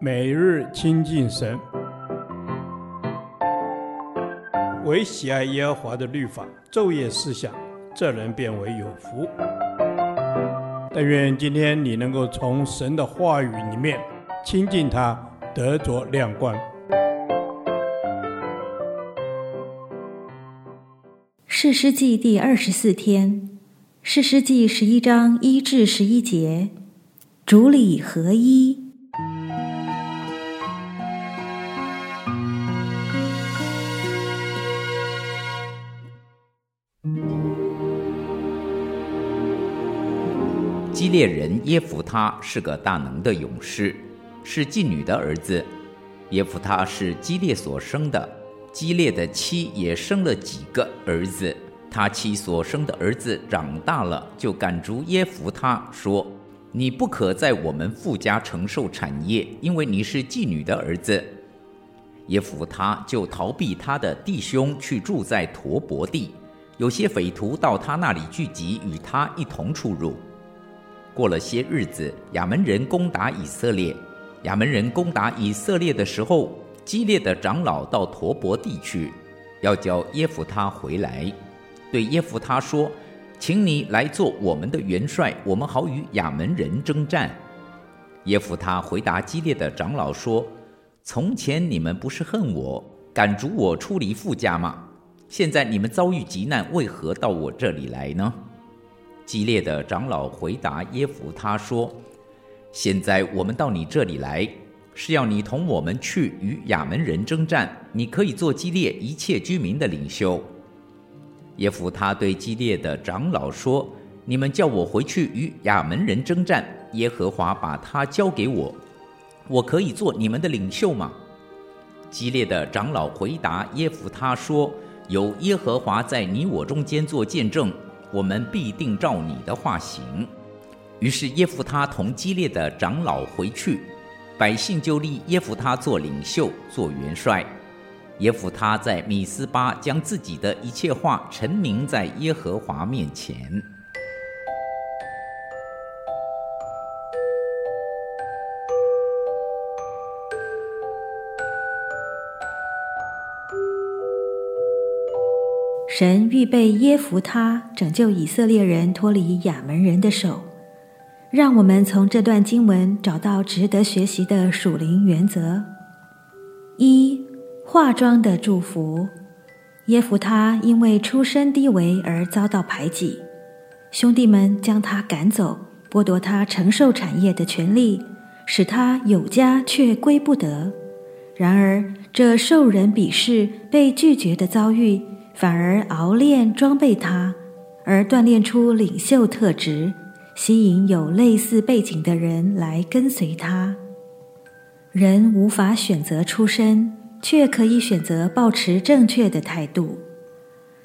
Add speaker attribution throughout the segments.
Speaker 1: 每日亲近神，唯喜爱耶和华的律法，昼夜思想，这人便为有福。但愿今天你能够从神的话语里面亲近他，得着亮光。
Speaker 2: 士师记第二十四天，士师记十一章一至十一节，主理合一。
Speaker 3: 列人耶弗他是个大能的勇士，是妓女的儿子。耶弗他是基列所生的，基列的妻也生了几个儿子。他妻所生的儿子长大了，就赶逐耶弗他，说：“你不可在我们富家承受产业，因为你是妓女的儿子。”耶弗他就逃避他的弟兄，去住在陀伯地。有些匪徒到他那里聚集，与他一同出入。过了些日子，亚扪人攻打以色列。亚扪人攻打以色列的时候，激烈的长老到陀伯地去，要叫耶弗他回来，对耶弗他说：“请你来做我们的元帅，我们好与亚扪人征战。”耶弗他回答激烈的长老说：“从前你们不是恨我，赶逐我出离父家吗？现在你们遭遇急难，为何到我这里来呢？”激烈的长老回答耶弗他说：“现在我们到你这里来，是要你同我们去与亚扪人征战。你可以做基列一切居民的领袖。”耶弗他对激烈的长老说：“你们叫我回去与亚扪人征战，耶和华把他交给我，我可以做你们的领袖吗？”激烈的长老回答耶弗他说：“有耶和华在你我中间做见证。”我们必定照你的话行。于是耶弗他同激烈的长老回去，百姓就立耶弗他做领袖，做元帅。耶弗他在米斯巴将自己的一切话陈明在耶和华面前。
Speaker 2: 神预备耶弗他拯救以色列人脱离亚扪人的手，让我们从这段经文找到值得学习的属灵原则。一、化妆的祝福。耶弗他因为出身低微而遭到排挤，兄弟们将他赶走，剥夺他承受产业的权利，使他有家却归不得。然而，这受人鄙视、被拒绝的遭遇，反而熬练装备他，而锻炼出领袖特质，吸引有类似背景的人来跟随他。人无法选择出身，却可以选择保持正确的态度。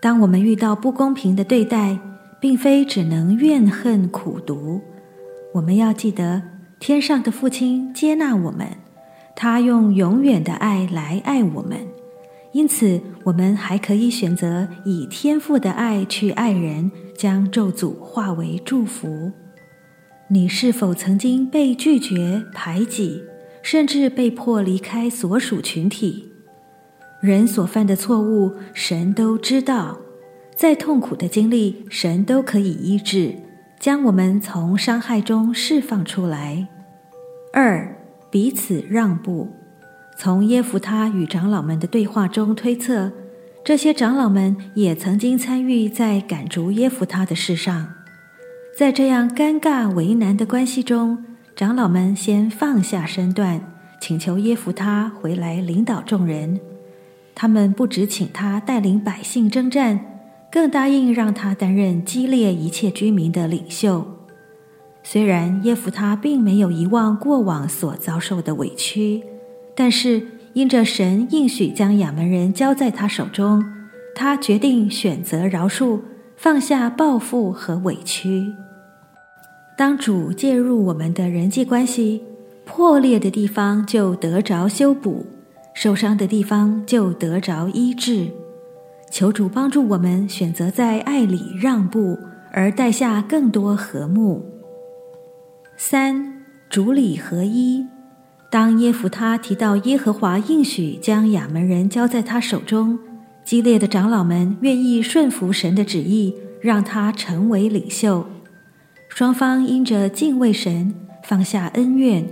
Speaker 2: 当我们遇到不公平的对待，并非只能怨恨苦读，我们要记得，天上的父亲接纳我们，他用永远的爱来爱我们。因此，我们还可以选择以天赋的爱去爱人，将咒诅化为祝福。你是否曾经被拒绝、排挤，甚至被迫离开所属群体？人所犯的错误，神都知道。再痛苦的经历，神都可以医治，将我们从伤害中释放出来。二，彼此让步。从耶弗他与长老们的对话中推测，这些长老们也曾经参与在赶逐耶弗他的事上。在这样尴尬为难的关系中，长老们先放下身段，请求耶弗他回来领导众人。他们不只请他带领百姓征战，更答应让他担任激烈一切居民的领袖。虽然耶弗他并没有遗忘过往所遭受的委屈。但是，因着神应许将亚扪人交在他手中，他决定选择饶恕，放下报复和委屈。当主介入我们的人际关系，破裂的地方就得着修补，受伤的地方就得着医治。求主帮助我们选择在爱里让步，而带下更多和睦。三，主理合一。当耶弗他提到耶和华应许将亚扪人交在他手中，激烈的长老们愿意顺服神的旨意，让他成为领袖。双方因着敬畏神，放下恩怨，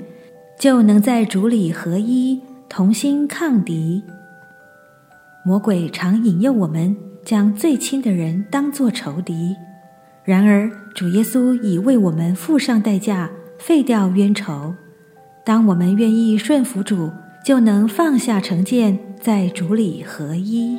Speaker 2: 就能在主里合一，同心抗敌。魔鬼常引诱我们将最亲的人当作仇敌，然而主耶稣已为我们付上代价，废掉冤仇。当我们愿意顺服主，就能放下成见，在主里合一。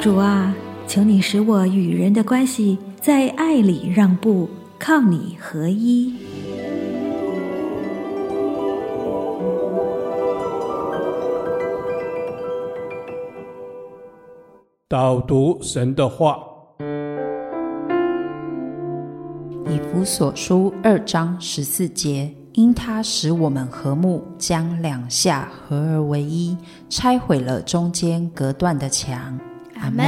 Speaker 2: 主啊，求你使我与人的关系在爱里让步，靠你合一。
Speaker 1: 导读神的话，
Speaker 4: 以弗所书二章十四节，因他使我们和睦，将两下合而为一，拆毁了中间隔断的墙。阿门。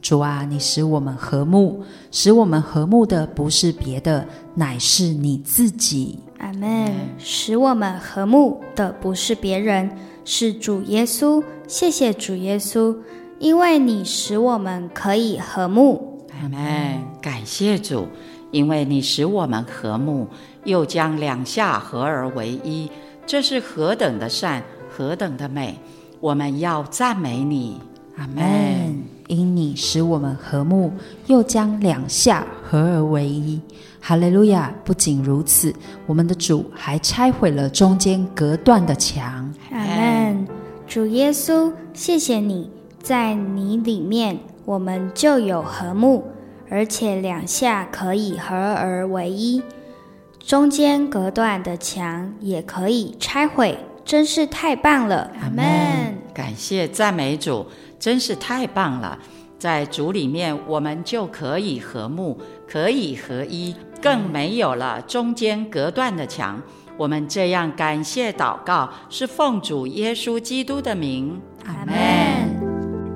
Speaker 4: 主啊，你使我们和睦，使我们和睦的不是别的，乃是你自己。
Speaker 5: 阿门。使我们和睦的不是别人，是主耶稣。谢谢主耶稣，因为你使我们可以和睦。
Speaker 6: 阿门。感谢主，因为你使我们和睦，又将两下合而为一，这是何等的善，何等的美！我们要赞美你。
Speaker 4: 阿门。因你使我们和睦，又将两下合而为一。哈利路亚！不仅如此，我们的主还拆毁了中间隔断的墙。
Speaker 5: 阿门。主耶稣，谢谢你，在你里面，我们就有和睦，而且两下可以合而为一，中间隔断的墙也可以拆毁，真是太棒了。阿门。
Speaker 6: 感谢赞美主。真是太棒了，在主里面，我们就可以和睦，可以合一，更没有了中间隔断的墙。我们这样感谢祷告，是奉主耶稣基督的名。阿门。